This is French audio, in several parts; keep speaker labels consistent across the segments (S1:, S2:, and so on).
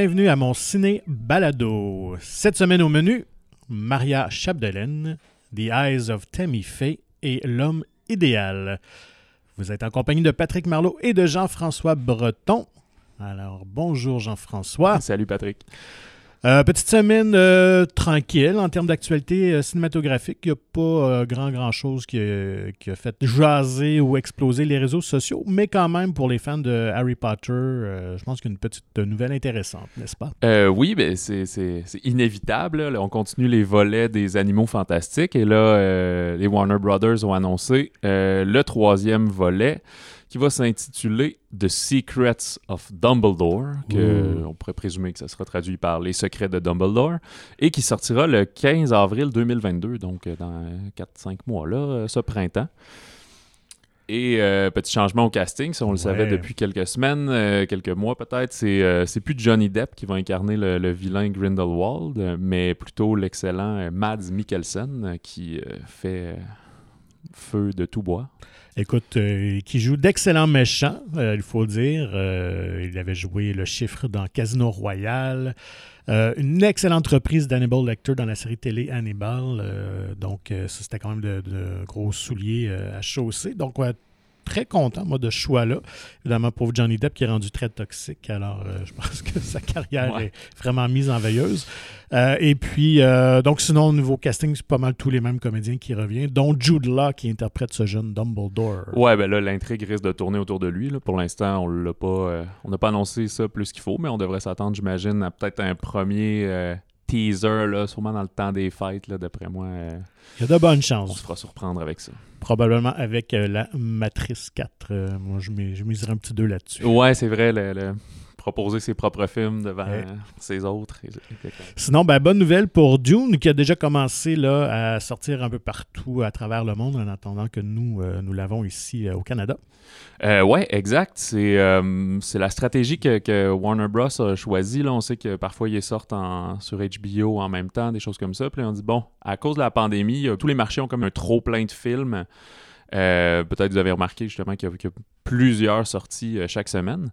S1: bienvenue à mon ciné balado. Cette semaine au menu, Maria Chapdelaine, The Eyes of Tammy Faye et L'homme idéal. Vous êtes en compagnie de Patrick Marlot et de Jean-François Breton. Alors, bonjour Jean-François.
S2: Salut Patrick.
S1: Euh, petite semaine euh, tranquille en termes d'actualité euh, cinématographique. Il n'y a pas grand, grand chose qui a, fait jaser ou exploser les réseaux sociaux, mais quand même, pour les fans de Harry Potter, je pense qu'il y a une petite nouvelle intéressante, n'est-ce pas?
S2: oui, ben c'est inévitable. Là. On continue les volets des animaux fantastiques et là, les Warner Brothers ont annoncé le troisième volet qui va s'intituler The Secrets of Dumbledore, que on pourrait présumer que ça sera traduit par Les Secrets de Dumbledore, et qui sortira le 15 avril 2022, donc euh, dans 4-5 mois, là, euh, ce printemps. Et euh, petit changement au casting, si on le savait depuis quelques semaines, quelques mois peut-être, c'est plus Johnny Depp qui va incarner le, vilain Grindelwald, mais plutôt l'excellent Mads Mikkelsen qui fait feu de tout bois.
S1: Écoute, euh, qui joue d'excellents méchants, euh, il faut dire. Euh, il avait joué le chiffre dans Casino Royale. une excellente reprise d'Hannibal Lecter dans la série télé Hannibal. donc, c'était quand même de, gros souliers à chausser. Donc, très content, moi, de ce choix-là. Évidemment, pour Johnny Depp qui est rendu très toxique. Alors, euh, je pense que sa carrière est vraiment mise en veilleuse. Euh, et puis, euh, donc, sinon, au niveau casting, c'est pas mal tous les mêmes comédiens qui reviennent, dont Jude Law qui interprète ce jeune Dumbledore.
S2: Ouais, ben là, l'intrigue risque de tourner autour de lui. Pour l'instant, on l'a pas, on n'a pas annoncé ça plus qu'il faut, mais on devrait s'attendre, j'imagine, à peut-être un premier teaser, là, sûrement dans le temps des fêtes, d'après moi.
S1: Euh, Il y a de bonnes chances.
S2: On se fera surprendre avec ça.
S1: Probablement avec euh, la Matrice 4. Euh, moi, je, miserais un petit 2 là-dessus.
S2: Ouais, c'est vrai. le, proposer ses propres films devant ses autres.
S1: Sinon, ben, bonne nouvelle pour Dune qui a déjà commencé là, à sortir un peu partout à travers le monde en attendant que nous, euh, nous l'avons ici euh, au Canada.
S2: Euh, oui, exact. C'est la stratégie que, Warner Bros. a choisie. Là. On sait que parfois, ils sortent en, sur HBO en même temps, des choses comme ça. Puis on dit, bon, à cause de la pandémie, tous les marchés ont comme un trop plein de films. Peut-être vous avez remarqué justement qu'il y, a plusieurs sorties chaque semaine.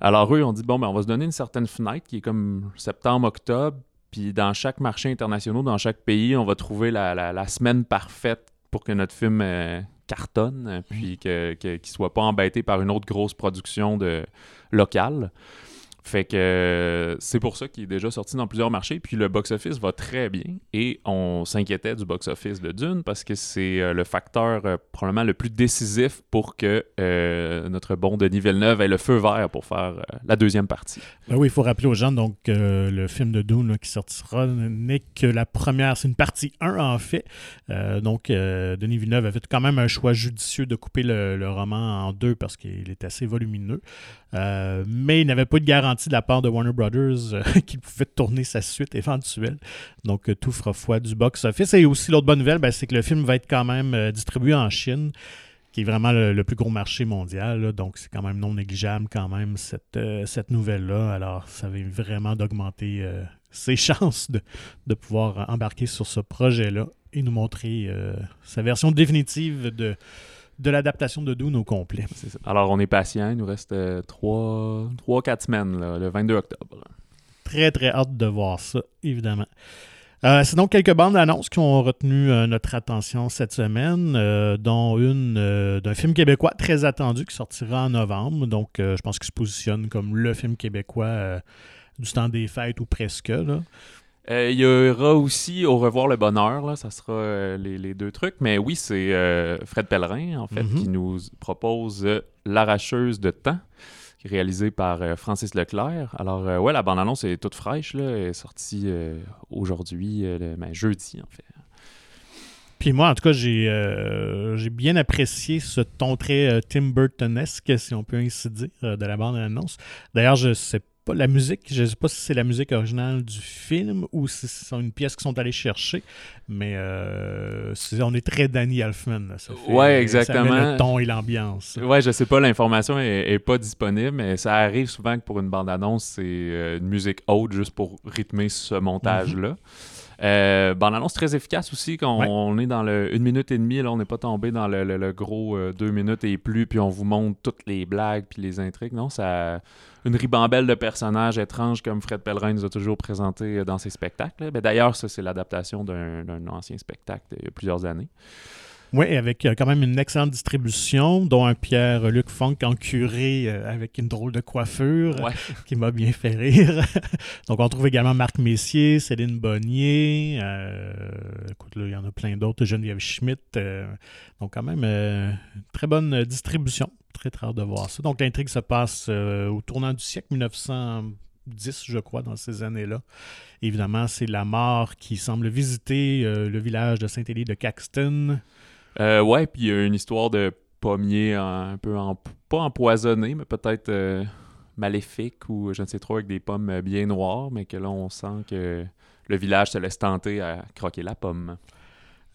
S2: Alors eux, on dit, bon, ben, on va se donner une certaine fenêtre qui est comme septembre-octobre, puis dans chaque marché international, dans chaque pays, on va trouver la, semaine parfaite pour que notre film euh, cartonne, puis qu'il ne soit pas embêté par une autre grosse production locale. Fait que euh, c'est pour ça qu'il est déjà sorti dans plusieurs marchés. Puis le box-office va très bien. Et on s'inquiétait du box-office de Dune parce que c'est euh, le facteur euh, probablement le plus décisif pour que notre bon Denis Villeneuve ait le feu vert pour faire la deuxième partie.
S1: Ben oui, il faut rappeler aux gens donc le film de Dune qui sortira n'est que la première, c'est une partie 1 en fait. donc Denis Villeneuve a fait quand même un choix judicieux de couper le, le roman en deux parce qu'il est assez volumineux. mais il n'avait pas de garantie de la part de Warner Brothers euh, qu'il pouvait tourner sa suite éventuelle. Donc, euh, tout fera foi du box-office. Et aussi, l'autre bonne nouvelle, ben, c'est que le film va être quand même euh, distribué en Chine qui est vraiment le, plus gros marché mondial. donc, c'est quand même non négligeable quand même cette, cette nouvelle-là. Alors, ça va vraiment d'augmenter ses chances de, de, pouvoir embarquer sur ce projet-là et nous montrer sa version définitive de, de l'adaptation de Dune au complet.
S2: Alors, on est patient. Il nous reste 3-4 euh, semaines, le 22 octobre.
S1: Très, très hâte de voir ça, évidemment. Euh, c'est donc quelques bandes d'annonces qui ont retenu euh, notre attention cette semaine, dont une d'un film québécois très attendu qui sortira en novembre. Donc, je pense qu'il se positionne comme le film québécois du temps des fêtes ou presque. Là.
S2: Euh, il y aura aussi Au revoir le bonheur, là, ça sera euh, les, deux trucs. Mais oui, c'est euh, Fred Pellerin, en fait, qui mhm. nous propose L'arracheuse de temps, réalisé par Francis Leclerc. Alors, ouais, la bande-annonce est toute fraîche, là, elle est sortie aujourd'hui, ben, jeudi, en fait.
S1: Puis moi, en tout cas, j'ai bien apprécié ce ton très Tim Burtonesque, si on peut ainsi dire, de la bande-annonce. D'ailleurs, je sais la musique. Je ne sais pas si c'est la musique originale du film ou si c'est une pièce qu'ils sont allés chercher, mais euh, on est très Danny Elfman.
S2: Oui, ouais, exactement. Ça
S1: met le ton et l'ambiance.
S2: Ouais, je sais pas, l'information est, pas disponible, mais ça arrive souvent que pour une bande-annonce, c'est euh, une musique haute juste pour rythmer ce montage-là. Euh, annonce très efficace aussi, quand on est dans le une minute et demie, là, on n'est pas tombé dans le, gros euh, deux minutes et plus, puis on vous montre toutes les blagues puis les intrigues. Non, ça une ribambelle de personnages étranges comme Fred Pellerin nous a toujours présenté dans ses spectacles. Ben, d'ailleurs, ça, c'est l'adaptation d'un ancien spectacle il y a plusieurs années.
S1: Oui, avec euh, quand même une excellente distribution, dont un Pierre-Luc Funk en curé euh, avec une drôle de coiffure qui m'a bien fait rire. Donc, on trouve également Marc Messier, Céline Bonnier. Euh, écoute, là, il y en a plein d'autres. Geneviève Schmidt. donc, quand même, très bonne distribution. Très, très hâte de voir ça. Donc, l'intrigue se passe au tournant du siècle 1910, je crois, dans ces années-là. Évidemment, c'est la mort qui semble visiter le village de Saint-Élie de Caxton.
S2: Euh, ouais, puis il y a une histoire de pommier un peu pas empoisonné, mais peut-être euh, maléfique ou je ne sais trop avec des pommes bien noires, mais que là on sent que le village se laisse tenter à croquer la pomme.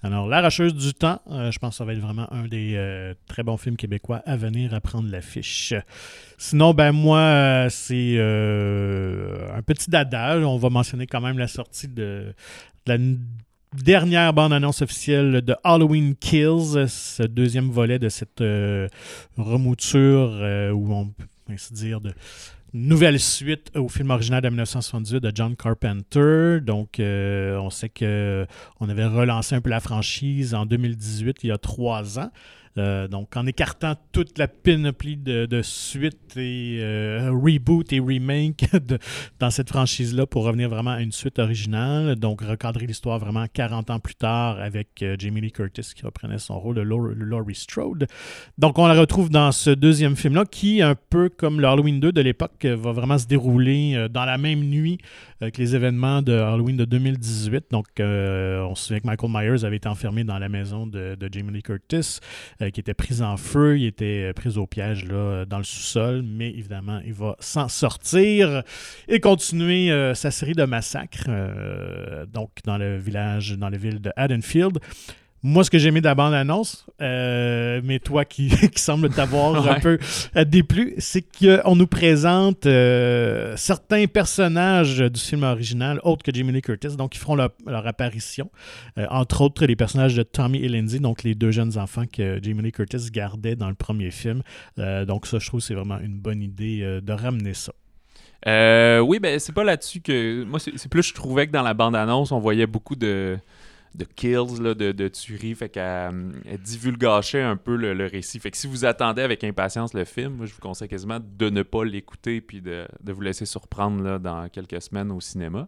S1: Alors, L'arracheuse du temps, euh, je pense que ça va être vraiment un des très bons films québécois à venir à prendre l'affiche. Sinon, ben moi, c'est un petit dada. On va mentionner quand même la sortie de la dernière bande-annonce officielle de Halloween Kills, ce deuxième volet de cette euh, remouture, euh, ou on peut ainsi dire, de nouvelle suite au film original de 1978 de John Carpenter. Donc, euh, on sait qu'on avait relancé un peu la franchise en 2018, il y a trois ans. Euh, donc, en écartant toute la panoplie de, suites et euh, reboot et remake dans cette franchise-là pour revenir vraiment à une suite originale. Donc, recadrer l'histoire vraiment 40 ans plus tard avec euh, Jamie Lee Curtis qui reprenait son rôle de Laurie Strode. Donc, on la retrouve dans ce deuxième film-là qui, un peu comme le Halloween 2 de l'époque, va vraiment se dérouler dans la même nuit avec les événements de Halloween de 2018. Donc, on se souvient que Michael Myers avait été enfermé dans la maison de, de Jamie Lee Curtis. Euh, qui était pris en feu. Il était euh, pris au piège là, euh, dans le sous-sol, mais évidemment, il va s'en sortir et continuer sa série de massacres donc dans le village, dans la ville de Haddonfield. Moi, ce que j'ai aimé de la bande-annonce, euh, mais toi qui, qui semble t'avoir un peu euh, déplu, c'est qu'on nous présente euh, certains personnages du film original, autres que Jamie Lee Curtis, donc qui feront leur, apparition. entre autres, les personnages de Tommy et Lindsay, donc les deux jeunes enfants que Jamie Lee Curtis gardait dans le premier film. donc ça, je trouve c'est vraiment une bonne idée de ramener ça.
S2: oui, ben c'est pas là-dessus que. Moi, c'est plus je trouvais que dans la bande-annonce, on voyait beaucoup de de kills, là, de, de tueries. Fait qu'elle divulgachait un peu le, récit. Fait que si vous attendez avec impatience le film, moi, je vous conseille quasiment de ne pas l'écouter puis de, vous laisser surprendre là, dans quelques semaines au cinéma.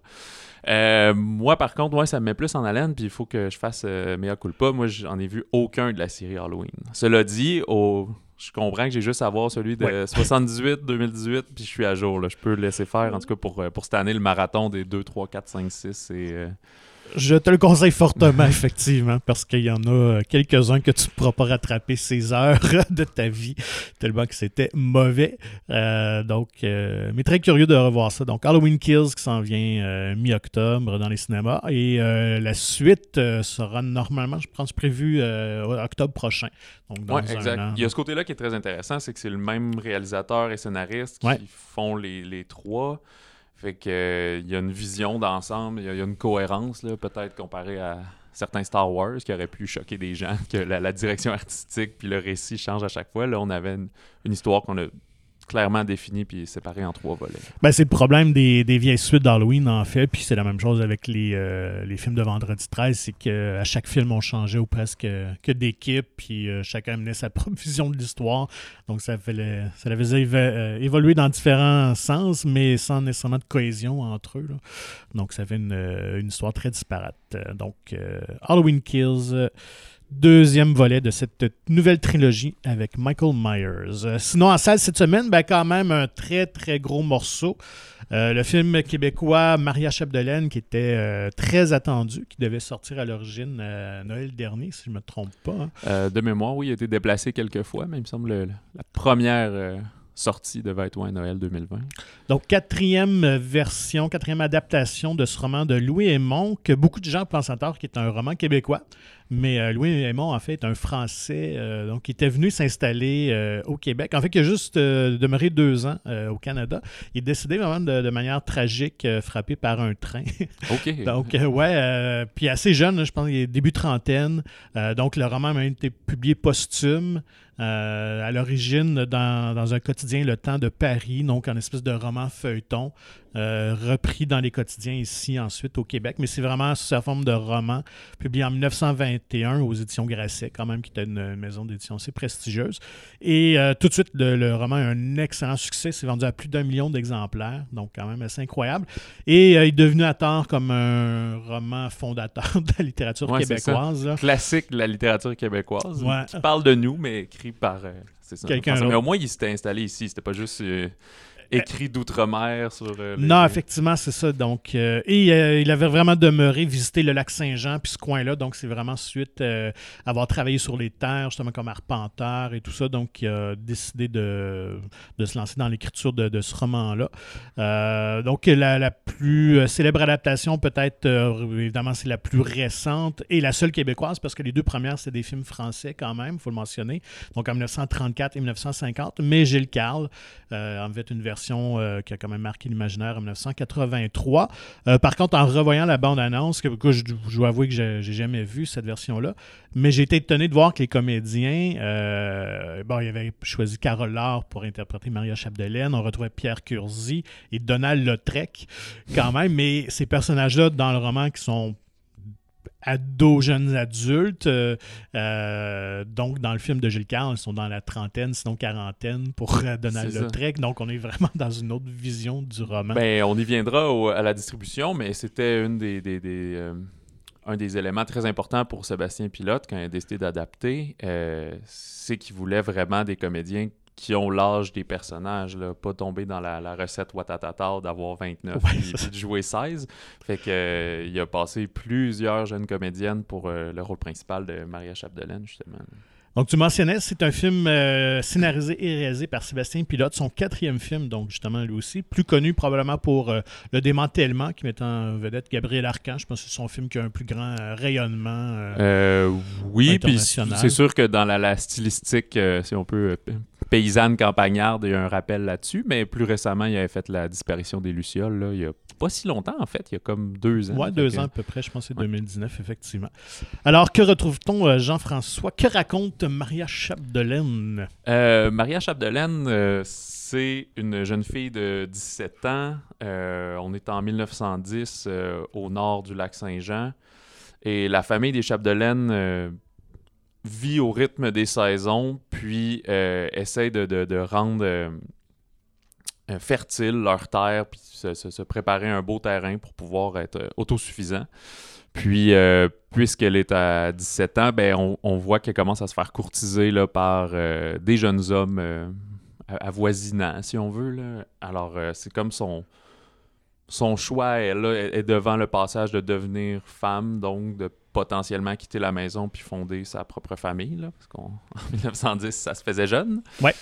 S2: Euh, moi, par contre, ouais, ça me met plus en haleine, puis il faut que je fasse euh, mea culpa. Moi, j'en ai vu aucun de la série Halloween. Cela dit, au je comprends que j'ai juste à voir celui de 78, 2018, puis je suis à jour. Là. Je peux le laisser faire, en tout cas pour, euh, pour cette année, le marathon des 2, 3, 4, 5, 6 et,
S1: je te le conseille fortement, effectivement, parce qu'il y en a quelques-uns que tu ne pourras pas rattraper ces heures de ta vie, tellement que c'était mauvais. Euh, donc, euh, mais très curieux de revoir ça. Donc, Halloween Kills qui s'en vient euh, mi-octobre dans les cinémas. Et la suite sera normalement, je pense, prévu octobre prochain.
S2: Donc, exact. Il y a ce côté-là qui est très intéressant, c'est que c'est le même réalisateur et scénariste qui font les, les trois. Fait euh, il y a une vision d'ensemble, il y, a une cohérence, peut-être comparé à certains Star Wars qui auraient pu choquer des gens, que la, direction artistique puis le récit change à chaque fois. Là, on avait une histoire qu'on a clairement défini puis séparé en trois volets.
S1: Ben, c'est le problème des, vieilles suites d'Halloween, en fait. Puis c'est la même chose avec les, euh, films de Vendredi 13. C'est qu'à chaque film, on changeait ou presque que d'équipe. Puis euh, chacun amenait sa propre vision de l'histoire. Donc ça, fait ça faisait euh, évoluer dans différents sens, mais sans nécessairement de cohésion entre eux. Donc ça fait une histoire très disparate. Donc Halloween Kills deuxième volet de cette nouvelle trilogie avec Michael Myers. Euh, sinon, en salle cette semaine, ben, quand même un très très gros morceau. Euh, le film québécois Maria Chapdelaine qui était euh, très attendu, qui devait sortir à l'origine Noël dernier, si je ne me trompe pas.
S2: Hein. de mémoire, oui, il a été déplacé quelques fois, mais il me semble la première sortie devait être Noël 2020.
S1: Donc, quatrième version, quatrième adaptation de ce roman de Louis Aymon, que beaucoup de gens pensent à tort qui est un roman québécois. Mais euh, Louis Aymon, en fait, est un Français euh, donc, qui était venu s'installer euh, au Québec. En fait, il a juste demeuré deux ans au Canada. Il est décédé vraiment de, manière tragique, frappé par un train.
S2: OK.
S1: donc, ouais, puis assez jeune, je pense qu'il est début trentaine. donc, le roman a même été publié posthume. à l'origine dans, dans, un quotidien Le Temps de Paris, donc en espèce de roman feuilleton. Euh, repris dans les quotidiens ici ensuite au Québec, mais c'est vraiment sous sa forme de roman, publié en 1921 aux éditions Grasset, quand même, qui était une maison d'édition assez prestigieuse. Et euh, tout de suite, le, roman a un excellent succès, c'est vendu à plus d'un million d'exemplaires, donc quand même assez incroyable. Et euh, il est devenu à tort comme un roman fondateur de la littérature québécoise.
S2: Classique de la littérature québécoise, qui parle de nous, mais écrit par... Quelqu'un Mais au moins, il s'était installé ici. C'était pas juste écrit d'outre-mer sur. Euh,
S1: non, effectivement, c'est ça. Donc, euh, et euh, il avait vraiment demeuré visiter le lac Saint-Jean puis ce coin-là. Donc, c'est vraiment suite à avoir travaillé sur les terres, justement comme arpenteur et tout ça. Donc, il a décidé de, de se lancer dans l'écriture de, ce roman-là. donc, la, la, plus célèbre adaptation, peut-être, évidemment, c'est la plus récente et la seule québécoise parce que les deux premières, c'est des films français quand même, il faut le mentionner. Donc, en 1934 et 1950. Mais Gilles Carle en fait une version euh, qui a quand même marqué l'imaginaire en 1983. Euh, par contre, en revoyant la bande-annonce, que, je, dois avouer que j'ai jamais vu cette version-là, mais j'ai été étonné de voir que les comédiens, euh, bon, avait choisi Carole Laure pour interpréter Maria Chapdelaine, on retrouvait Pierre Curzi et Donald Lautrec quand même, mais ces personnages-là dans le roman qui sont ados, jeunes adultes. Euh, euh, donc, dans le film de Gilles Carle, ils sont dans la trentaine, sinon quarantaine pour euh, Donald Lautrec. Donc, on est vraiment dans une autre vision du roman.
S2: Ben, on y viendra à la distribution, mais c'était une des, un des éléments très importants pour Sébastien Pilote quand il a décidé d'adapter. c'est qu'il voulait vraiment des comédiens qui ont l'âge des personnages, là, pas tomber dans la, recette Watatata d'avoir 29 et, de jouer 16. Fait que euh, il a passé plusieurs jeunes comédiennes pour euh, le rôle principal de Maria Chapdelaine, justement.
S1: Donc, tu mentionnais, c'est un film euh, scénarisé et réalisé par Sébastien Pilote, son quatrième film, donc justement lui aussi, plus connu probablement pour Le démantèlement, qui met en vedette Gabriel Arcan. Je pense que c'est son film qui a un plus grand rayonnement.
S2: oui, puis c'est sûr que dans la, la stylistique, si on peut paysanne campagnarde, il y a un rappel là-dessus, mais plus récemment, il avait fait la disparition des Lucioles, là, il y a pas si longtemps, en fait, il y a comme deux ans.
S1: Oui, deux ans à peu près, je pense que c'est 2019, effectivement. Alors, que retrouve-t-on, euh, Jean-François? Que raconte Maria Chapdelaine?
S2: Euh, Maria Chapdelaine, euh, c'est une jeune fille de 17 ans. on est en 1910 au nord du lac Saint-Jean. Et la famille des Chapdelaine vit au rythme des saisons, puis euh, essaie de, rendre euh, euh, fertile leur terre, puis se, préparer un beau terrain pour pouvoir être autosuffisant. Puis, puisqu'elle est à 17 ans, ben, on, voit qu'elle commence à se faire courtiser là, par des jeunes hommes avoisinants, si on veut. Là. Alors, c'est comme son, son choix elle, est devant le passage de devenir femme, donc de potentiellement quitter la maison puis fonder sa propre famille, là, parce qu'en 1910, ça se faisait jeune.
S1: Ouais.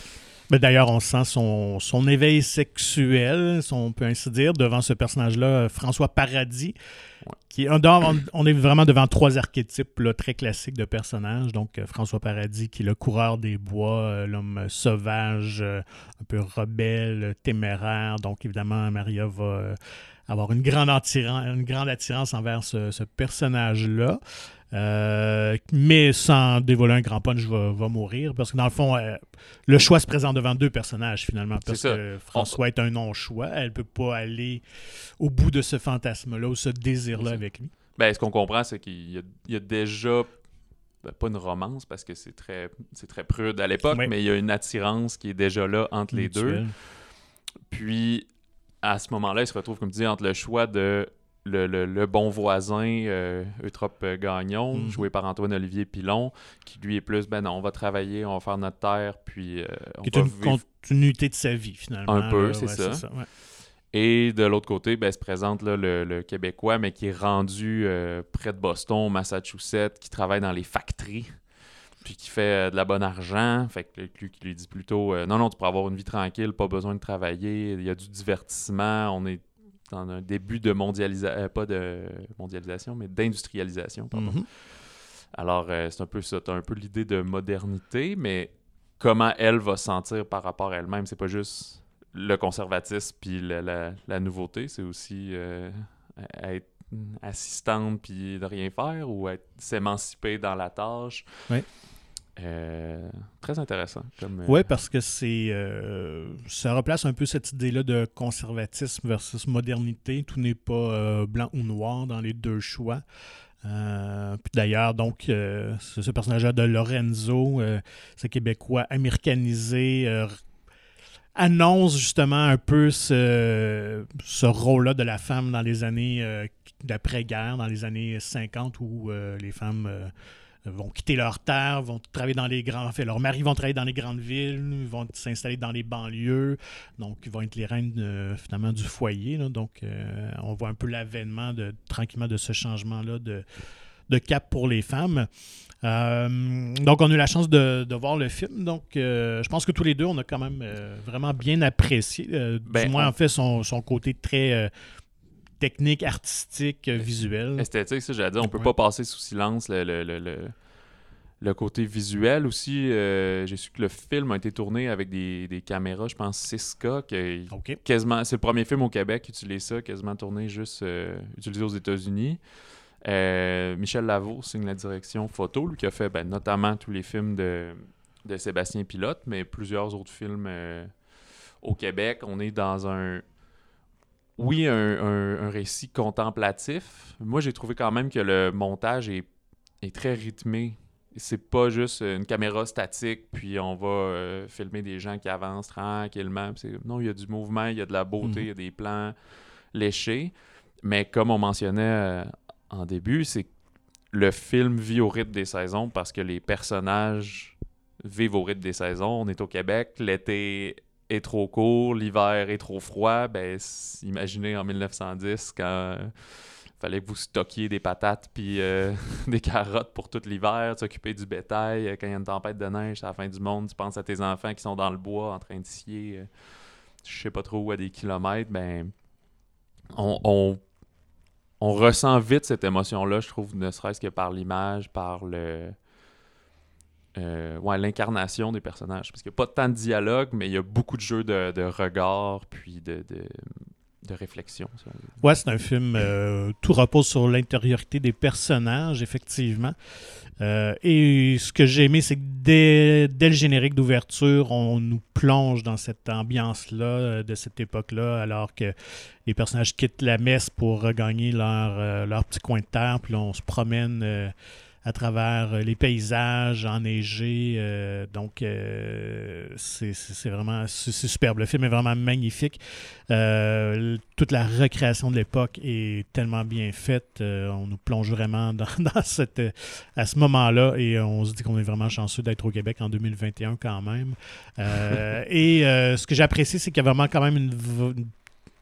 S1: Mais d'ailleurs, on sent son, son éveil sexuel, on peut ainsi dire, devant ce personnage-là, François Paradis. Qui, on, on, est vraiment devant trois archétypes là, très classiques de personnages. Donc, euh, François Paradis, qui est le coureur des bois, euh, l'homme sauvage, euh, un peu rebelle, téméraire. Donc, évidemment, Maria va avoir une grande, attirance, une grande attirance envers ce, personnage-là. Euh, mais sans dévoiler un grand punch, vais, mourir. Parce que dans le fond, euh, le choix se présente devant deux personnages finalement. Parce que François est un non-choix. Elle ne peut pas aller au bout de ce fantasme-là ou ce désir-là avec lui.
S2: Ben, ce qu'on comprend, c'est qu'il y, a déjà ben, pas une romance parce que c'est très, très prude à l'époque, mais il y a une attirance qui est déjà là entre les deux. Puis à ce moment-là, il se retrouve, comme tu dis, entre le choix de le, bon voisin euh, Eutrope Gagnon, mhm. joué par Antoine-Olivier Pilon, qui lui est plus, ben non, on va travailler, on va faire notre terre, puis euh,
S1: on qui est une continuité de sa vie, finalement.
S2: Un peu, c'est ça. Et de l'autre côté, ben, se présente là, le, Québécois, mais qui est rendu euh, près de Boston, Massachusetts, qui travaille dans les factories. puis qui fait de la bonne argent. Fait que lui qui lui dit plutôt Non, non, tu pourras avoir une vie tranquille, pas besoin de travailler, il y a du divertissement, on est dans un début de mondialisation, pas de mondialisation, mais d'industrialisation, pardon.
S1: Mhm.
S2: Alors, c'est un peu ça, tu as un peu l'idée de modernité, mais comment elle va se sentir par rapport à elle-même. C'est pas juste le conservatisme puis la, nouveauté, c'est aussi euh, être assistante puis de rien faire ou être s'émanciper dans la tâche.
S1: Oui.
S2: Euh, très intéressant. Euh,
S1: Oui, parce que c'est ça replace un peu cette idée-là de conservatisme versus modernité. Tout n'est pas blanc ou noir dans les deux choix. Euh, puis d'ailleurs, donc, euh, ce personnage-là de Lorenzo, euh, ce Québécois américanisé, annonce justement un peu ce, ce rôle-là de la femme dans les années d'après-guerre, dans les années 50, où les femmes vont quitter leur terre, vont travailler dans les grands... Enfin, leurs maris vont travailler dans les grandes villes, vont s'installer dans les banlieues, donc ils vont être les reines euh, finalement du foyer. donc euh, on voit un peu l'avènement de, tranquillement de ce changement-là de, de cap pour les femmes. Euh, donc, on a eu la chance de, voir le film. Donc, je pense que tous les deux, on a quand même vraiment bien apprécié. du
S2: ben,
S1: moins, en fait, son, son côté très technique, artistique, euh, visuelle.
S2: Esthétique, ça, j'allais dire, on peut pas passer sous silence le, le, côté visuel aussi. Euh, j'ai su que le film a été tourné avec des, caméras, je pense 6K, qui quasiment, c'est le premier film au Québec qui utilise ça, quasiment tourné juste euh, utilisé aux États-Unis. Michel Lavaux signe la direction photo, lui qui a fait ben, notamment tous les films de, de Sébastien Pilote, mais plusieurs autres films au Québec. On est dans un oui, un, récit contemplatif. Moi, j'ai trouvé quand même que le montage est, très rythmé. C'est pas juste une caméra statique, puis on va euh, filmer des gens qui avancent tranquillement. Non, il y a du mouvement, il y a de la beauté, il y a des plans léchés. Mais comme on mentionnait euh, en début, c'est le film vit au rythme des saisons parce que les personnages vivent au rythme des saisons. On est au Québec, l'été trop court, l'hiver est trop froid, ben imaginez en 1910 quand il fallait que vous stockiez des patates puis euh, des carottes pour tout l'hiver, s'occuper du bétail, euh, quand il y a une tempête de neige à la fin du monde, tu penses à tes enfants qui sont dans le bois en train de scier, euh, je sais pas trop où à des kilomètres, ben on, on ressent vite cette émotion-là, je trouve, ne serait-ce que par l'image, par le euh, ouais, l'incarnation des personnages. Parce qu'il n'y a pas tant de dialogue, mais il y a beaucoup de jeux de, de regard, puis de, de, réflexion.
S1: Ouais, c'est un film, euh, tout repose sur l'intériorité des personnages, effectivement. Euh, et ce que j'ai aimé, c'est que dès, dès, le générique d'ouverture, on nous plonge dans cette ambiance-là, de cette époque-là, alors que les personnages quittent la messe pour regagner leur, leur petit coin de terre, puis là, on se promène à travers euh, les paysages enneigés. Euh, donc, euh, c'est vraiment c'est superbe. Le film est vraiment magnifique. toute la recréation de l'époque est tellement bien faite. on nous plonge vraiment dans, cette, à ce moment-là et on se dit qu'on est vraiment chanceux d'être au Québec en 2021 quand même. et ce que j'apprécie, c'est qu'il y a vraiment quand même une une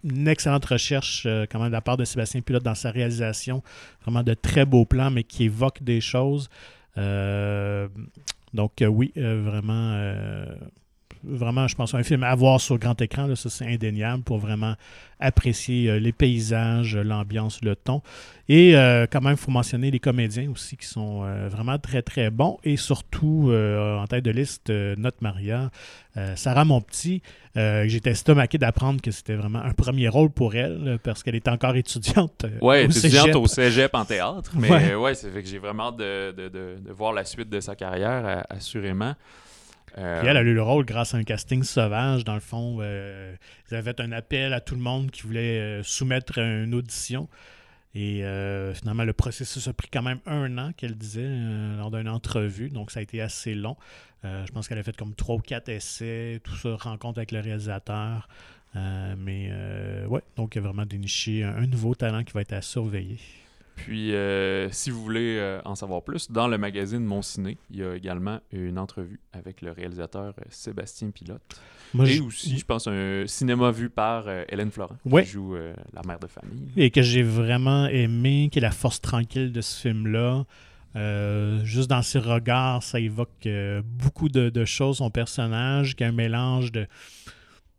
S1: excellente recherche euh, quand même de la part de Sébastien Pilote dans sa réalisation. Vraiment de très beaux plans, mais qui évoquent des choses. Euh, donc euh, oui, vraiment vraiment, je pense, un film à voir sur grand écran, là, ça c'est indéniable pour vraiment apprécier euh, les paysages, l'ambiance, le ton. Et euh, quand même, il faut mentionner les comédiens aussi qui sont euh, vraiment très très bons. Et surtout, en tête de liste, Notre Maria, Sarah Monpetit. J'étais stomaqué d'apprendre que c'était vraiment un premier rôle pour elle parce qu'elle est encore étudiante.
S2: Oui, étudiante au cégep en théâtre. Mais ouais, c'est fait que j'ai vraiment hâte de, de, de, voir la suite de sa carrière, assurément.
S1: Euh, elle a eu le rôle grâce à un casting sauvage. Dans le fond, euh, ils avaient fait un appel à tout le monde qui voulait euh, soumettre une audition. Et finalement, le processus a pris quand même un an, qu'elle disait, lors d'une entrevue. Donc, ça a été assez long. je pense qu'elle a fait comme trois ou quatre essais, tout ça, rencontre avec le réalisateur. mais ouais, donc il y a vraiment déniché un nouveau talent qui va être à surveiller.
S2: Puis, euh, si vous voulez euh, en savoir plus, dans le magazine Mon Ciné, il y a également une entrevue avec le réalisateur euh, Sébastien Pilote. et aussi, je pense, un cinéma vu par Hélène Florent, qui joue la mère de famille.
S1: Et que j'ai vraiment aimé, qui est la force tranquille de ce film-là. juste dans ses regards, ça évoque beaucoup de, choses, son personnage, qui a un mélange de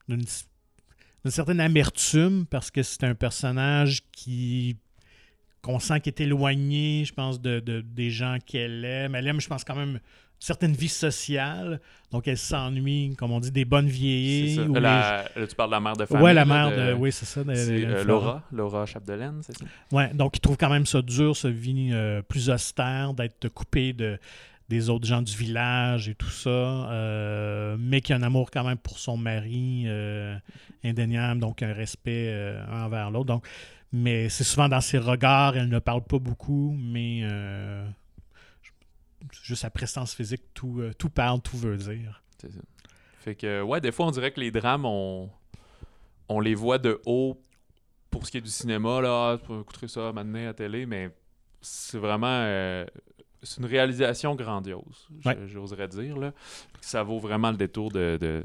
S1: d'une certaine amertume, parce que c'est un personnage qui qu'on sent qu'il est éloigné, je pense, de, des gens qu'elle aime. Elle aime, je pense, quand même certaine vie sociale. Donc, elle s'ennuie, comme on dit, des bonnes vieillies.
S2: Là, tu parles de la mère de famille.
S1: Oui, la mère de... Oui, c'est ça.
S2: Euh, Laura, Laura Chapdelaine, c'est ça?
S1: Oui, donc il trouve quand même ça dur, ce vie euh, plus austère, d'être coupé de, des autres gens du village et tout ça, euh, mais qui a un amour quand même pour son mari indéniable, donc un respect un envers l'autre. Donc, mais c'est souvent dans ses regards, elle ne parle pas beaucoup, mais juste sa prestance physique, tout, euh, tout parle, tout veut dire.
S2: C'est ça. Fait que, ouais, des fois, on dirait que les drames, on, on les voit de haut pour ce qui est du cinéma, là, tu peux écouter ça maintenant à télé, mais c'est vraiment euh, c'est une réalisation grandiose, j'oserais dire. Là. Ça vaut vraiment le détour d'une de,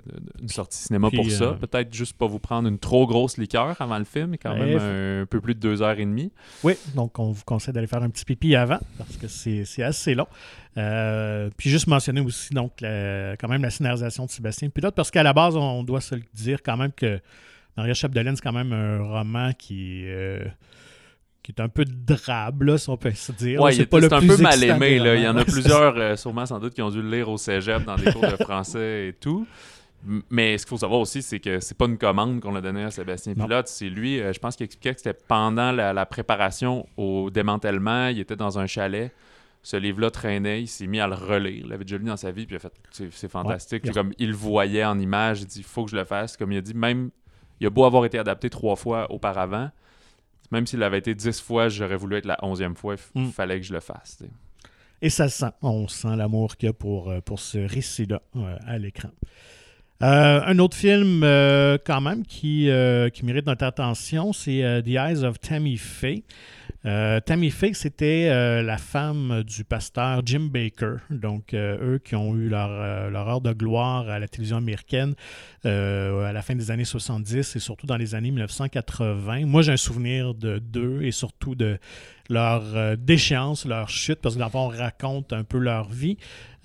S2: sortie cinéma pour ça. Euh, Peut-être juste pas vous prendre une trop grosse liqueur avant le film, quand même un, peu plus de deux heures et demie.
S1: Oui, donc on vous conseille d'aller faire un petit pipi avant, parce que c'est assez long. Euh, puis juste mentionner aussi donc quand même la scénarisation de Sébastien Pilote, parce qu'à la base, on doit se le dire quand même que Maria Chapdelaine, c'est quand même un roman qui... Euh, qui est un peu drabe, là, si on peut se dire.
S2: Ouais, c'est un peu mal aimé. Là. Il y en a plusieurs, euh, sûrement sans doute, qui ont dû le lire au cégep dans des cours de français et tout. Mais ce qu'il faut savoir aussi, c'est que c'est pas une commande qu'on a donnée à Sébastien Pilote. C'est lui, euh, je pense qu'il expliquait que c'était pendant la, préparation au démantèlement. Il était dans un chalet. Ce livre-là traînait. Il s'est mis à le relire. Il l'avait déjà lu dans sa vie. Puis il a fait c'est fantastique. Comme il le voyait en image, il dit il faut que je le fasse. Comme il a dit, même il a beau avoir été adapté trois fois auparavant même s'il avait été dix fois, j'aurais voulu être la onzième fois. Il mm. fallait que je le fasse.
S1: Et ça sent. On sent l'amour qu'il y a pour, euh, pour ce récit-là euh, à l'écran. Euh, un autre film, quand même, qui, qui mérite notre attention, c'est The Eyes of Tammy Faye. Tammy Faye, c'était la femme du pasteur Jim Baker. Donc, eux qui ont eu leur, leur, heure de gloire à la télévision américaine à la fin des années 70 et surtout dans les années 1980. Moi, j'ai un souvenir de d'eux et surtout de leur déchéance, leur chute, parce que d'abord, on raconte un peu leur vie.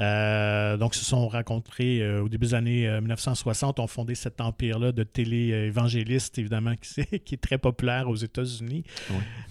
S1: Euh, donc, se sont rencontrés euh, au début des années 1960, euh, ont fondé cet empire-là de télé-évangélistes, évidemment, qui, est très populaire aux États-Unis.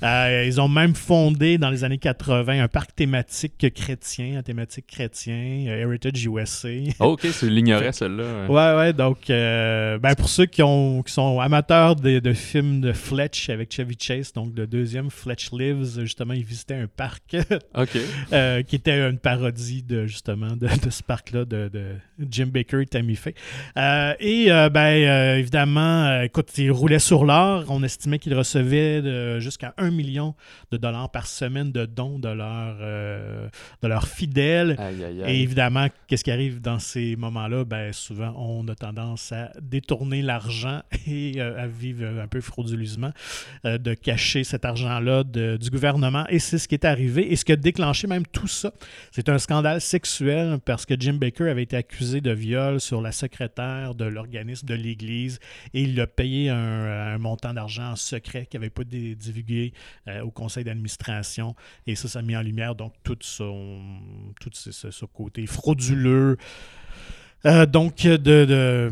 S1: ils ont même fondé dans les années 80 un parc thématique chrétien, un thématique chrétien, Heritage USA.
S2: Oh, ok, tu l'ignorais, celle-là.
S1: Ouais, ouais, donc, ben, pour ceux qui, ont, qui sont amateurs de, films de Fletch avec Chevy Chase, donc le deuxième, Fletch Lives, justement, ils visitaient un parc qui était une parodie de, justement, de, ce parc-là de, Jim Baker et Tammy Faye. Euh, et euh, ben, euh, évidemment, écoute, il roulait sur l'or. On estimait qu'il recevait jusqu'à 1 million de dollars par semaine de dons de leurs de leurs fidèles. Et évidemment, qu'est-ce qui arrive dans ces moments-là? Ben, souvent, on a tendance à détourner l'argent et à vivre un peu frauduleusement, de cacher cet argent-là du gouvernement. Et c'est ce qui est arrivé. Et ce qui a déclenché même tout ça, c'est un scandale sexuel parce que Jim Baker avait été accusé de viol sur la secrétaire de l'organisme de l'Église et il a payé un, montant d'argent en secret qui n'avait pas divulgué euh, au conseil d'administration. Et ça, ça a mis en lumière donc tout, son, tout ce, côté frauduleux. Euh, donc, de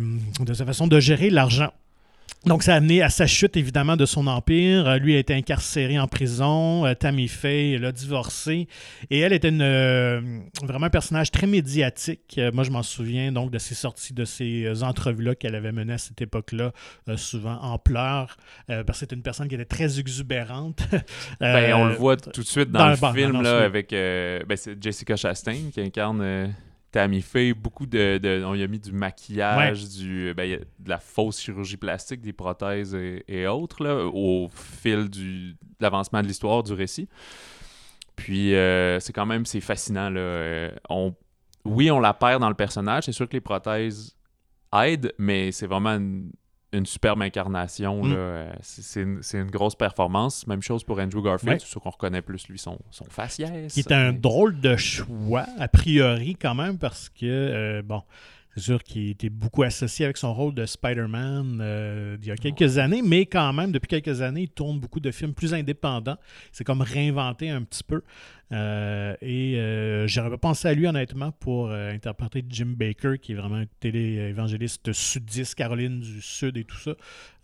S1: sa façon de gérer l'argent. Donc, ça a amené à sa chute, évidemment, de son empire. Euh, lui a été incarcéré en prison. Euh, Tammy Faye l'a divorcé. Et elle était une, euh, vraiment un personnage très médiatique. moi, je m'en souviens donc de ses sorties, de ces entrevues-là qu'elle avait menées à cette époque-là, souvent en pleurs, parce que c'était une personne qui était très exubérante.
S2: ben, on le voit tout de suite dans, le film là, avec ben, Jessica Chastain qui incarne T'as mis fait beaucoup de, On y a mis du maquillage, du, ben, de la fausse chirurgie plastique, des prothèses et, autres, là, au fil du, de l'avancement de l'histoire, du récit. Puis euh, c'est quand même c'est fascinant. Là. Euh, on, oui, on la perd dans le personnage. C'est sûr que les prothèses aident, mais c'est vraiment une, une superbe incarnation. Mm. Euh, c'est une, grosse performance. Même chose pour Andrew Garfield. C'est sûr qu'on reconnaît plus lui son, son faciès.
S1: Qui est un drôle de choix, a priori, quand même, parce que, euh, bon, c'est était beaucoup associé avec son rôle de Spider-Man il y a quelques années, mais quand même, depuis quelques années, il tourne beaucoup de films plus indépendants. C'est comme réinventé un petit peu. Euh, et euh, j'aurais pensé à lui honnêtement pour euh, interpréter Jim Baker, qui est vraiment un télé-évangéliste sudiste, Caroline du Sud et tout ça,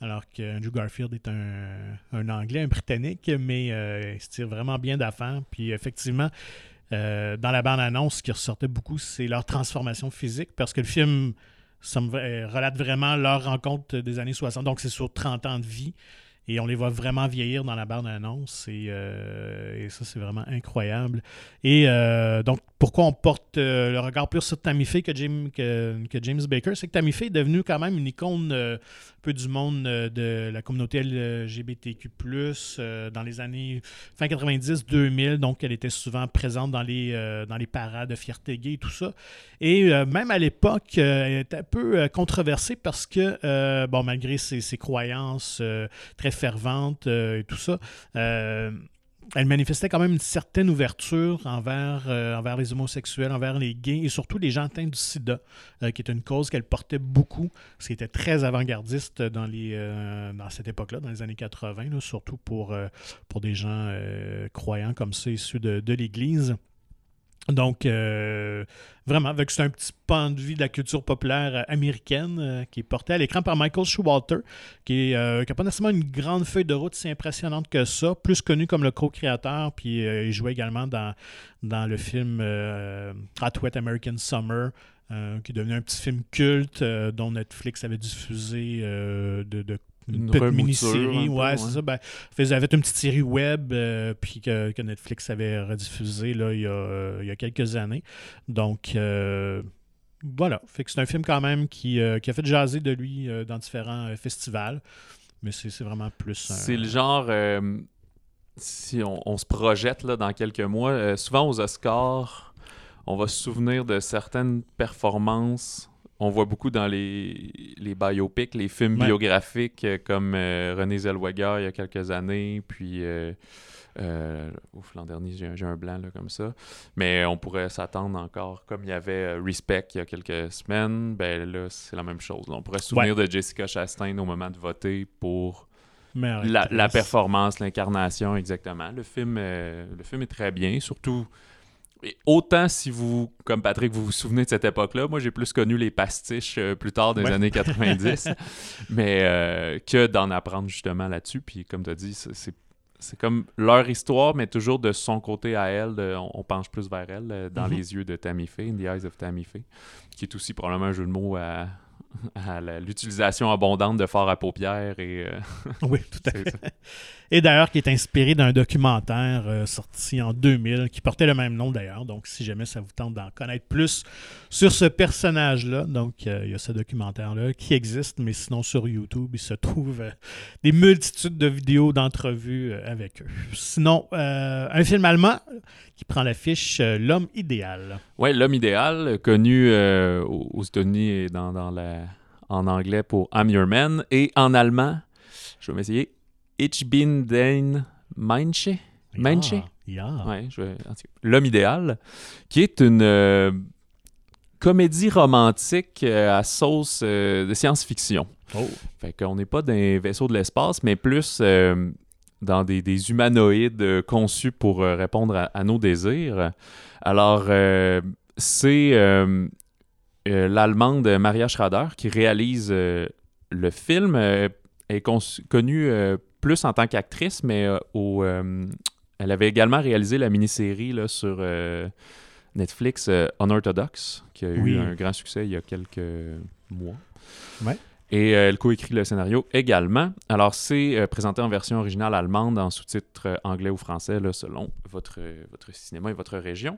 S1: alors que Andrew Garfield est un, Anglais, un Britannique, mais il se tire vraiment bien d'affaires. Puis effectivement, dans la bande-annonce, ce qui ressortait beaucoup, c'est leur transformation physique, parce que le film ça relate vraiment leur rencontre des années 60, donc c'est sur 30 ans de vie. Et on les voit vraiment vieillir dans la bande-annonce. Et, euh, ça, c'est vraiment incroyable. Et euh, donc, pourquoi on porte euh, le regard plus sur Faye que, que, James Baker? C'est que Faye est devenu quand même une icône un peu du monde de la communauté LGBTQ+, dans les années fin 90-2000. Donc, elle était souvent présente dans les, dans les parades de fierté gay et tout ça. Et même à l'époque, elle était un peu controversée parce que, bon, malgré ses, ses croyances très fervente euh, et tout ça. Euh, elle manifestait quand même une certaine ouverture envers, euh, envers les homosexuels, envers les gays et surtout les gens atteints du sida, qui est une cause qu'elle portait beaucoup, ce qui était très avant-gardiste dans, les, dans cette époque-là, dans les années 80, surtout pour, des gens croyants comme ça, issus de l'Église. Donc, Vraiment, avec c'est un petit pan de vie de la culture populaire euh, américaine euh, qui est porté à l'écran par Michael Showalter, qui n'a euh, pas nécessairement une grande feuille de route si impressionnante que ça, plus connu comme le co-créateur, puis il jouait également dans, dans le film Hot Wet American Summer. qui est devenu un petit film culte dont Netflix avait diffusé de
S2: une, petite mini-série.
S1: Ouais, c'est ça. Ben, avait une petite série web euh, puis que, Netflix avait rediffusé là, il, y a, il y a quelques années. Donc, euh, voilà. Fait que c'est un film quand même qui, euh, qui, a fait jaser de lui dans différents festivals. Mais c'est vraiment plus.
S2: C'est le genre. si on, on, se projette là, dans quelques mois, souvent aux Oscars, on va se souvenir de certaines performances on voit beaucoup dans les, les biopics, les films biographiques euh, comme euh, René Zellweger il y a quelques années, puis euh, l'an dernier j'ai un blanc là, comme ça. Mais on pourrait s'attendre encore, comme il y avait Respect il y a quelques semaines, ben là c'est la même chose. On pourrait se souvenir de Jessica Chastain au moment de voter pour la, la, performance, l'incarnation, exactement. Le film, le film est très bien, surtout autant si vous, comme Patrick, vous vous souvenez de cette époque-là, moi j'ai plus connu les pastiches euh, plus tard dans les années 90, mais euh, que d'en apprendre justement là-dessus. Puis comme tu as dit, c'est comme leur histoire, mais toujours de son côté à elle, on, penche plus vers elle, euh, dans mm-hmm. les yeux de Tammy Faye, In the Eyes of Tammy Faye, qui est aussi probablement un jeu de mots à, à l'utilisation abondante de fard à paupières. Et, euh,
S1: oui, tout à fait. Et d'ailleurs, qui est inspiré d'un documentaire euh, sorti en 2000, qui portait le même nom d'ailleurs. Donc, si jamais ça vous tente d'en connaître plus sur ce personnage-là, donc euh, il y a ce documentaire-là qui existe, mais sinon sur YouTube, il se trouve des multitudes de vidéos d'entrevues avec eux. Sinon, un film allemand qui prend l'affiche L'homme idéal.
S2: Oui, L'homme idéal, connu aux États-Unis et dans, dans la en anglais pour I'm Your Man et en allemand, je vais m'essayer, Ich bin dein Mensch. Mensch? Ouais, L'homme idéal, qui est une euh, comédie romantique euh, à sauce euh, de science-fiction. Oh. Fait qu'on n'est pas dans un vaisseau de l'espace, mais plus dans des, humanoïdes conçus pour répondre à, nos désirs. Alors, c'est euh, l'Allemande Maria Schrader, qui réalise euh, le film, euh, est connue plus en tant qu'actrice, mais au, elle avait également réalisé la mini-série sur Netflix Unorthodox, qui a eu un grand succès il y a quelques mois. Et elle coécrit le scénario également. Alors, c'est présenté en version originale allemande, en sous-titres anglais ou français, selon votre, votre cinéma et votre région.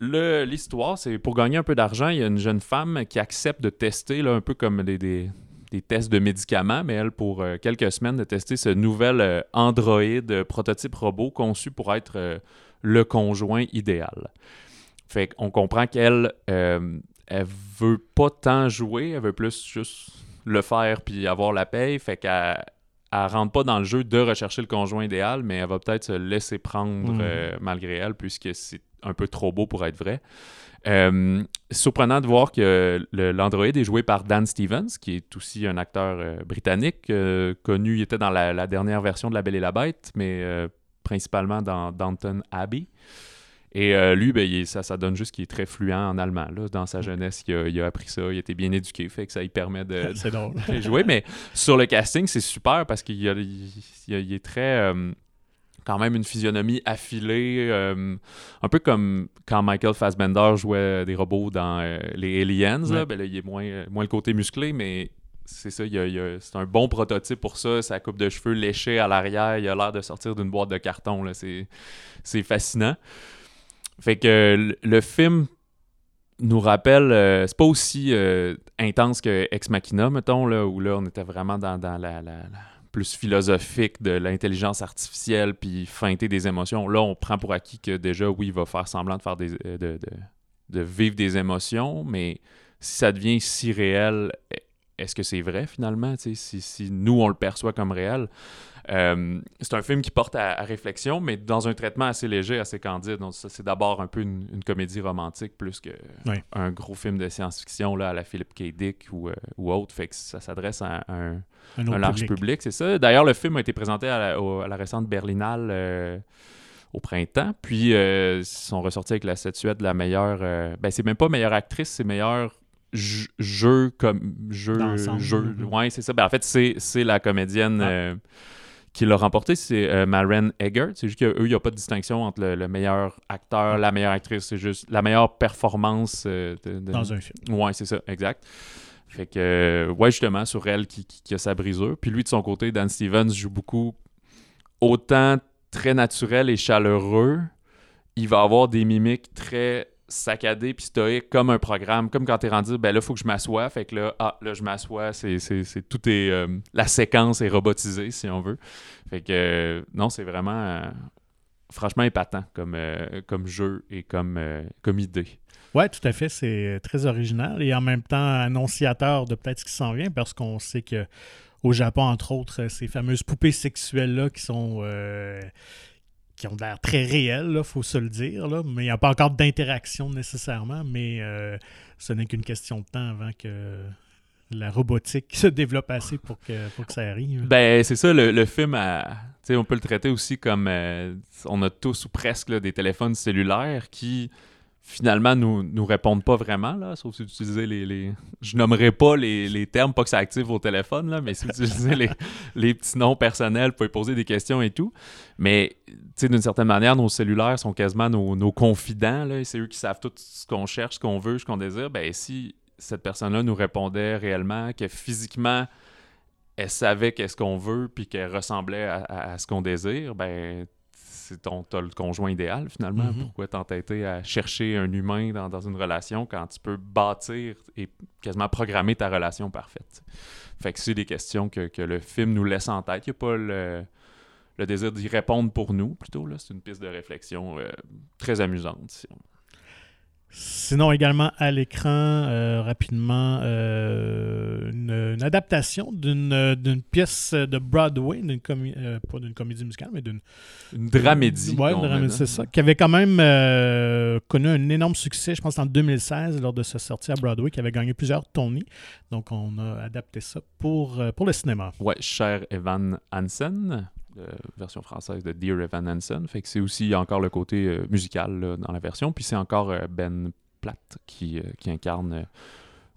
S2: L'histoire, c'est pour gagner un peu d'argent, il y a une jeune femme qui accepte de tester, là, un peu comme des, des, tests de médicaments, mais elle, pour euh, quelques semaines, de tester ce nouvel euh, androïde euh, prototype robot conçu pour être le conjoint idéal. Fait qu'on comprend qu'elle, elle veut pas tant jouer, elle veut plus juste le faire puis avoir la paye. Fait qu'elle elle rentre pas dans le jeu de rechercher le conjoint idéal, mais elle va peut-être se laisser prendre mmh. malgré elle, puisque c'est un peu trop beau pour être vrai. Euh, surprenant de voir que l'Android est joué par Dan Stevens, qui est aussi un acteur euh, britannique, euh, connu, il était dans la, dernière version de La Belle et la Bête, mais principalement dans Downton Abbey. Et lui, ben, ça, ça donne juste qu'il est très fluent en allemand. Là. Dans sa jeunesse, il a, appris ça, il a été bien éduqué, fait que ça lui permet de, jouer. Mais sur le casting, c'est super parce qu'il est très quand même une physionomie affilée, euh, un peu comme quand Michael Fassbender jouait des robots dans euh, les Aliens. Là, ben là, il est moins, moins le côté musclé, mais c'est ça, c'est un bon prototype pour ça. Sa coupe de cheveux léchée à l'arrière, il a l'air de sortir d'une boîte de carton. C'est fascinant. Fait que le, film nous rappelle, euh, c'est pas aussi intense que Ex Machina, mettons, là, où là, on était vraiment dans, la plus philosophique de l'intelligence artificielle puis feinter des émotions. Là, on prend pour acquis que déjà, oui, il va faire semblant de faire des, euh, de, de, vivre des émotions, mais si ça devient si réel, est-ce que c'est vrai finalement? Si, si nous, on le perçoit comme réel, euh, c'est un film qui porte à, réflexion, mais dans un traitement assez léger, assez candide. Donc, c'est d'abord un peu une, comédie romantique plus qu'un gros film de science-fiction à la Philip K. Dick ou, euh, ou autre. Fait que ça s'adresse à un, large public, c'est ça. D'ailleurs, le film a été présenté à la, récente Berlinale. Euh, au printemps. Puis ils sont ressortis avec la statuette de la meilleure. ben, c'est même pas meilleure actrice, c'est meilleure jeu comme jeu. jeu. Ouais, c'est ça. Ben, en fait, c'est la comédienne. Ah qui l'a remporté, c'est euh, Maren Eggert. C'est juste qu'eux, il n'y a pas de distinction entre le, meilleur acteur, la meilleure actrice. C'est juste la meilleure performance. Euh,
S1: Dans un film.
S2: Ouais, c'est ça, exact. Fait que, euh, ouais, justement, sur elle qui, a sa brisure. Puis lui, de son côté, Dan Stevens joue beaucoup autant très naturel et chaleureux. Il va avoir des mimiques très saccadé puis stoïque comme un programme, comme quand t'es rendu, ben là, faut que je m'assoie. Fait que là, ah, là, je m'assois, c'est, c'est, tout est. Euh, la séquence est robotisée, si on veut. Fait que, euh, non, c'est vraiment. Euh, franchement épatant comme, comme jeu et comme, comme idée.
S1: Oui, tout à fait. C'est très original et en même temps annonciateur de peut-être ce qui s'en vient parce qu'on sait que au Japon, entre autres, ces fameuses poupées sexuelles-là qui sont qui ont l'air très réels, il faut se le dire, là, mais il n'y a pas encore d'interaction nécessairement, mais euh, ce n'est qu'une question de temps avant que la robotique se développe assez pour que, pour que ça arrive.
S2: Ben, c'est ça, le, film, a, on peut le traiter aussi comme euh, on a tous ou presque des téléphones cellulaires qui finalement nous, nous répondent pas vraiment, là, sauf si vous utilisez les, les... Je nommerai pas les, les, termes, pas que ça active vos téléphones, là, mais si vous utilisez les, les, petits noms personnels, vous pouvez poser des questions et tout. Mais, tu sais, d'une certaine manière, nos cellulaires sont quasiment nos, nos confidents, là, c'est eux qui savent tout ce qu'on cherche, ce qu'on veut, ce qu'on désire. Ben, si cette personne-là nous répondait réellement, que physiquement, elle savait qu'est-ce qu'on veut, puis qu'elle ressemblait à, à ce qu'on désire, ben c'est ton as le conjoint idéal finalement. Mm-hmm. Pourquoi t'entêter à chercher un humain dans, une relation quand tu peux bâtir et quasiment programmer ta relation parfaite? Fait que c'est des questions que, le film nous laisse en tête. Il n'y a pas le, désir d'y répondre pour nous, plutôt. C'est une piste de réflexion euh, très amusante.
S1: Sinon, également à l'écran, euh, rapidement, euh, une, adaptation d'une pièce de Broadway, d'une euh, pas d'une comédie musicale, mais d'une.
S2: Une dramédie.
S1: Oui, c'est ça. Qui avait quand même connu un énorme succès, je pense, en 2016, lors de sa sortie à Broadway, qui avait gagné plusieurs Tony. Donc, on a adapté ça pour, pour le cinéma.
S2: Ouais, cher Evan Hansen version française de Dear Evan Hansen. Fait que c'est aussi encore le côté euh, musical dans la version. Puis c'est encore euh, Ben Platt qui, euh, qui incarne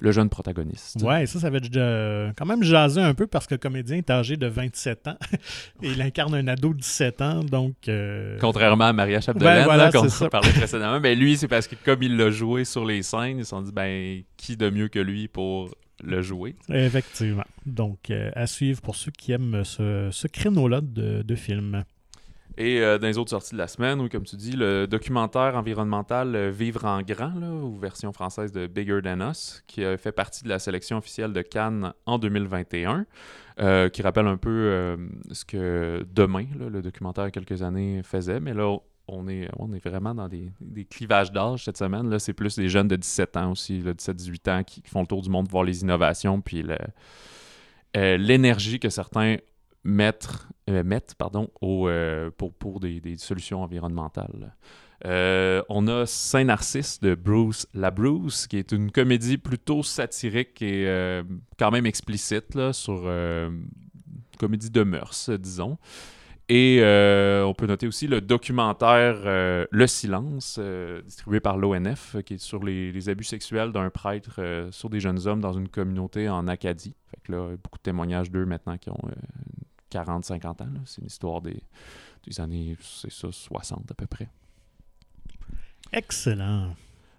S2: le jeune protagoniste.
S1: Ouais, ça, ça va être quand même jaser un peu parce que le comédien est âgé de 27 ans et il incarne un ado de 17 ans, donc...
S2: Contrairement à Maria Chapdelaine, ben, dont on parlait précédemment, ben lui, c'est parce que comme il l'a joué sur les scènes, ils se sont dit, ben, qui de mieux que lui pour le jouer.
S1: Effectivement. Donc, euh, à suivre pour ceux qui aiment ce, ce créneau-là de, de films.
S2: Et euh, dans les autres sorties de la semaine, ou comme tu dis, le documentaire environnemental euh, Vivre en grand, ou version française de Bigger Than Us, qui a fait partie de la sélection officielle de Cannes en 2021, qui rappelle un peu ce que Demain, le documentaire quelques années, faisait. Mais là, on est, vraiment dans des, clivages d'âge cette semaine. Là, c'est plus des jeunes de 17 ans aussi, 17-18 ans, qui, font le tour du monde voir les innovations, puis euh, l'énergie que certains euh, au, euh, pour, pour des, solutions environnementales. On a Saint-Narcisse de Bruce LaBruce, qui est une comédie plutôt satirique et quand même explicite sur euh, comédie de mœurs, disons. Et euh, on peut noter aussi le documentaire euh, Le Silence, euh, distribué par l'ONF, qui est sur les, les abus sexuels d'un prêtre sur des jeunes hommes dans une communauté en Acadie. Fait que là, beaucoup de témoignages d'eux maintenant qui ont 40-50 ans. C'est une histoire des, des années, c'est ça, 60 à peu près.
S1: Excellent.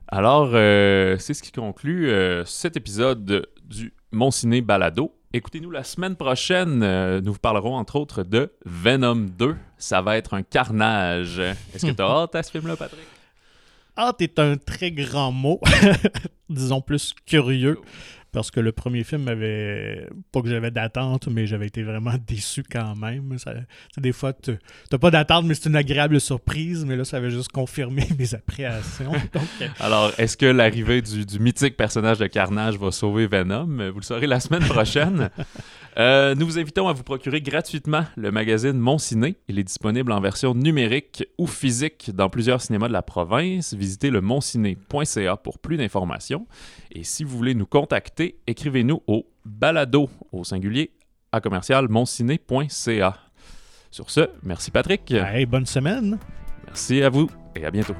S2: Alors, c'est ce qui conclut cet épisode du Mon Ciné Balado. Écoutez-nous la semaine prochaine. euh, nous vous parlerons entre autres de Venom 2. Ça va être un carnage. Est-ce que tu as hâte à ce film-là, Patrick?
S1: Hâte est un très grand mot. Disons plus curieux. Parce que le premier film avait. Pas que j'avais d'attente, mais j'avais été vraiment déçu quand même. Ça, des fois, tu n'as pas d'attente, mais c'est une agréable surprise. Mais là, ça avait juste confirmé mes appréhensions. Donc, euh,
S2: Alors, est-ce que l'arrivée du, du mythique personnage de Carnage va sauver Venom? Vous le saurez la semaine prochaine. Euh, nous vous invitons à vous procurer gratuitement le magazine Mon Ciné. Il est disponible en version numérique ou physique dans plusieurs cinémas de la province. Visitez le monciné.ca pour plus d'informations. Et si vous voulez nous contacter, écrivez-nous au balado au singulier à commercial monciné.ca. Sur ce, merci Patrick.
S1: hey, bonne semaine.
S2: Merci à vous et à bientôt.